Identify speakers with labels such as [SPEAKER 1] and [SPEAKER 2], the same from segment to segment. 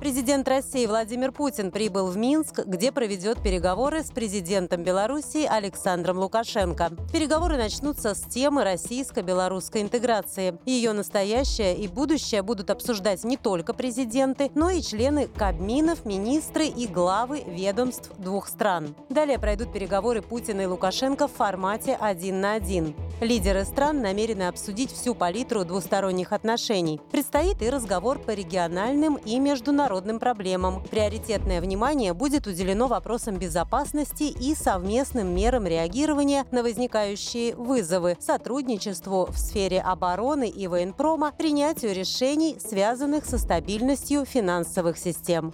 [SPEAKER 1] Президент России Владимир Путин прибыл в Минск, где проведет переговоры с президентом Беларуси Александром Лукашенко. Переговоры начнутся с темы российско-белорусской интеграции. Ее настоящее и будущее будут обсуждать не только президенты, но и члены кабминов, министры и главы ведомств двух стран. Далее пройдут переговоры Путина и Лукашенко в формате один на один. Лидеры стран намерены обсудить всю палитру двусторонних отношений. Предстоит и разговор по региональным и международным проблемам. Приоритетное внимание будет уделено вопросам безопасности и совместным мерам реагирования на возникающие вызовы, сотрудничеству в сфере обороны и военпрома, принятию решений, связанных со стабильностью финансовых систем.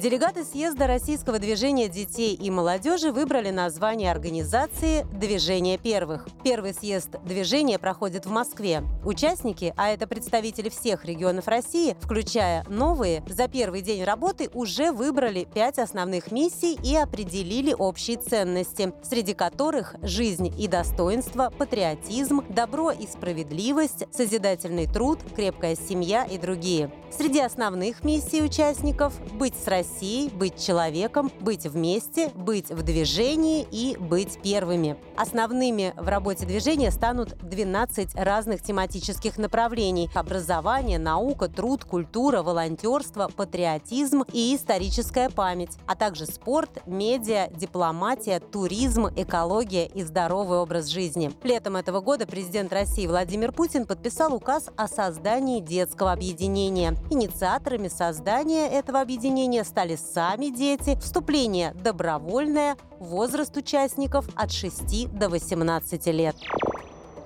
[SPEAKER 1] Делегаты съезда Российского движения детей и молодежи выбрали название организации «Движение первых». Первый съезд движения проходит в Москве. Участники, а это представители всех регионов России, включая новые, за первый день работы уже выбрали пять основных миссий и определили общие ценности, среди которых жизнь и достоинство, патриотизм, добро и справедливость, созидательный труд, крепкая семья и другие. Среди основных миссий участников – быть с Россией Россией, быть человеком, быть вместе, быть в движении и быть первыми. Основными в работе движения станут 12 разных тематических направлений – образование, наука, труд, культура, волонтерство, патриотизм и историческая память, а также спорт, медиа, дипломатия, туризм, экология и здоровый образ жизни. Летом этого года президент России Владимир Путин подписал указ о создании детского объединения. Инициаторами создания этого объединения стали стали сами дети. Вступление добровольное, возраст участников от 6 до 18 лет.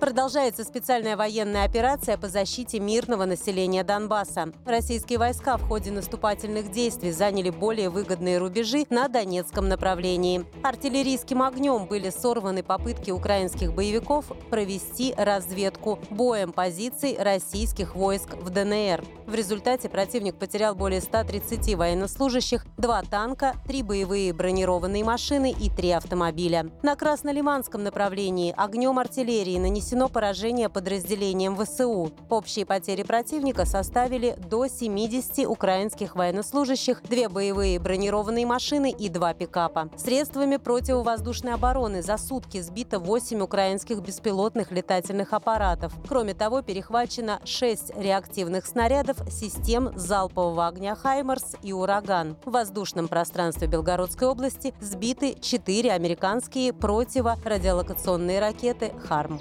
[SPEAKER 1] Продолжается специальная военная операция по защите мирного населения Донбасса. Российские войска в ходе наступательных действий заняли более выгодные рубежи на Донецком направлении. Артиллерийским огнем были сорваны попытки украинских боевиков провести разведку боем позиций российских войск в ДНР. В результате противник потерял более 130 военнослужащих, два танка, три боевые бронированные машины и три автомобиля. На Краснолиманском направлении огнем артиллерии нанесено нанесено поражение подразделением ВСУ. Общие потери противника составили до 70 украинских военнослужащих, две боевые бронированные машины и два пикапа. Средствами противовоздушной обороны за сутки сбито 8 украинских беспилотных летательных аппаратов. Кроме того, перехвачено 6 реактивных снарядов систем залпового огня «Хаймарс» и «Ураган». В воздушном пространстве Белгородской области сбиты 4 американские противорадиолокационные ракеты «Харм».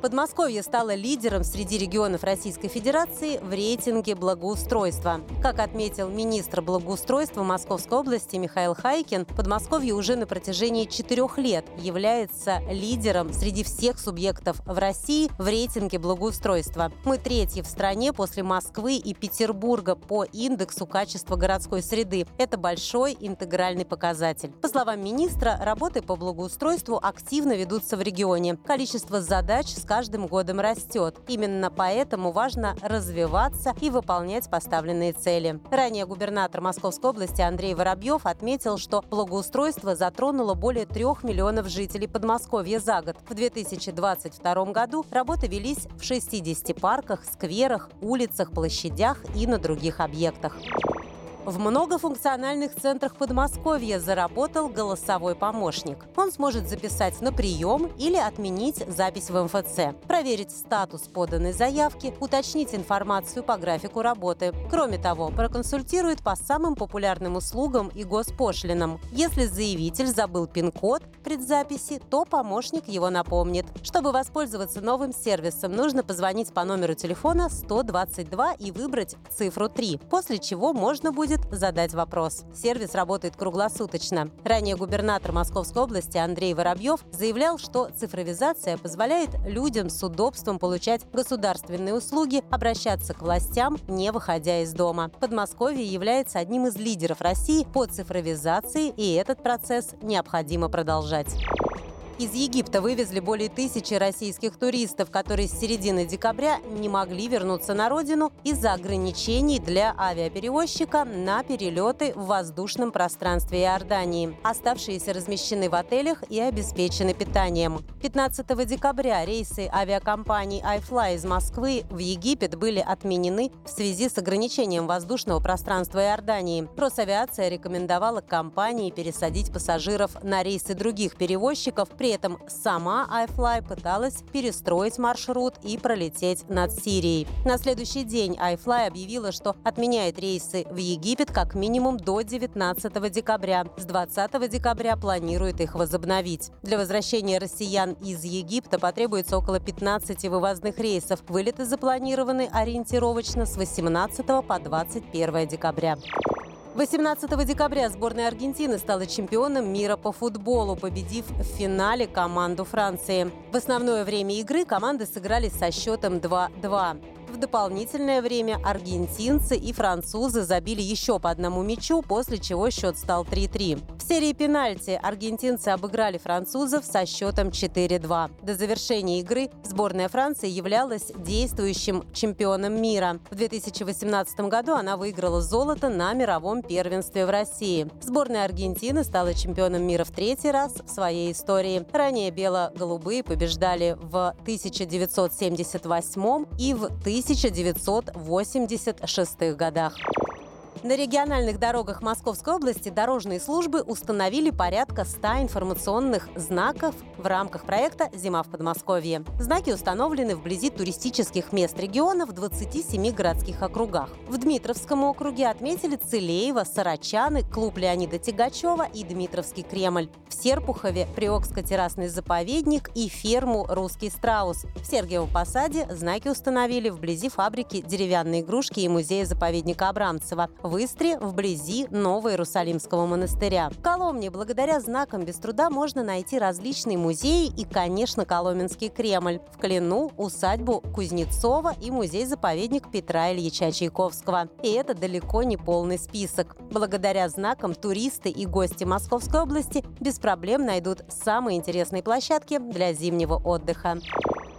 [SPEAKER 1] Подмосковье стало лидером среди регионов Российской Федерации в рейтинге благоустройства. Как отметил министр благоустройства Московской области Михаил Хайкин, Подмосковье уже на протяжении четырех лет является лидером среди всех субъектов в России в рейтинге благоустройства. Мы третьи в стране после Москвы и Петербурга по индексу качества городской среды. Это большой интегральный показатель. По словам министра, работы по благоустройству активно ведутся в регионе. Количество задач с каждым годом растет. Именно поэтому важно развиваться и выполнять поставленные цели. Ранее губернатор Московской области Андрей Воробьев отметил, что благоустройство затронуло более трех миллионов жителей Подмосковья за год. В 2022 году работы велись в 60 парках, скверах, улицах, площадях и на других объектах. В многофункциональных центрах Подмосковья заработал голосовой помощник. Он сможет записать на прием или отменить запись в МФЦ, проверить статус поданной заявки, уточнить информацию по графику работы. Кроме того, проконсультирует по самым популярным услугам и госпошлинам. Если заявитель забыл пин-код предзаписи, то помощник его напомнит. Чтобы воспользоваться новым сервисом, нужно позвонить по номеру телефона 122 и выбрать цифру 3, после чего можно будет будет задать вопрос. Сервис работает круглосуточно. Ранее губернатор Московской области Андрей Воробьев заявлял, что цифровизация позволяет людям с удобством получать государственные услуги, обращаться к властям, не выходя из дома. Подмосковье является одним из лидеров России по цифровизации, и этот процесс необходимо продолжать. Из Египта вывезли более тысячи российских туристов, которые с середины декабря не могли вернуться на родину из-за ограничений для авиаперевозчика на перелеты в воздушном пространстве Иордании. Оставшиеся размещены в отелях и обеспечены питанием. 15 декабря рейсы авиакомпании iFly из Москвы в Египет были отменены в связи с ограничением воздушного пространства Иордании. Росавиация рекомендовала компании пересадить пассажиров на рейсы других перевозчиков, при этом сама iFly пыталась перестроить маршрут и пролететь над Сирией. На следующий день iFly объявила, что отменяет рейсы в Египет как минимум до 19 декабря. С 20 декабря планирует их возобновить. Для возвращения россиян из Египта потребуется около 15 вывозных рейсов. Вылеты запланированы ориентировочно с 18 по 21 декабря. 18 декабря сборная Аргентины стала чемпионом мира по футболу, победив в финале команду Франции. В основное время игры команды сыграли со счетом 2-2. В дополнительное время аргентинцы и французы забили еще по одному мячу, после чего счет стал 3-3. В серии пенальти аргентинцы обыграли французов со счетом 4-2. До завершения игры сборная Франции являлась действующим чемпионом мира. В 2018 году она выиграла золото на мировом первенстве в России. Сборная Аргентины стала чемпионом мира в третий раз в своей истории. Ранее бело-голубые побеждали в 1978 и в 1900 1986 годах. На региональных дорогах Московской области дорожные службы установили порядка 100 информационных знаков в рамках проекта «Зима в Подмосковье». Знаки установлены вблизи туристических мест региона в 27 городских округах. В Дмитровском округе отметили Целеево, Сарачаны, клуб Леонида Тягачева и Дмитровский Кремль. В Серпухове – Приокско-террасный заповедник и ферму «Русский страус». В Сергиевом Посаде знаки установили вблизи фабрики деревянной игрушки и музея-заповедника Абрамцева в Истре, вблизи Новоиерусалимского монастыря. В Коломне благодаря знакам без труда можно найти различные музеи и, конечно, Коломенский Кремль. В Клину – усадьбу Кузнецова и музей-заповедник Петра Ильича Чайковского. И это далеко не полный список. Благодаря знакам туристы и гости Московской области без проблем найдут самые интересные площадки для зимнего отдыха.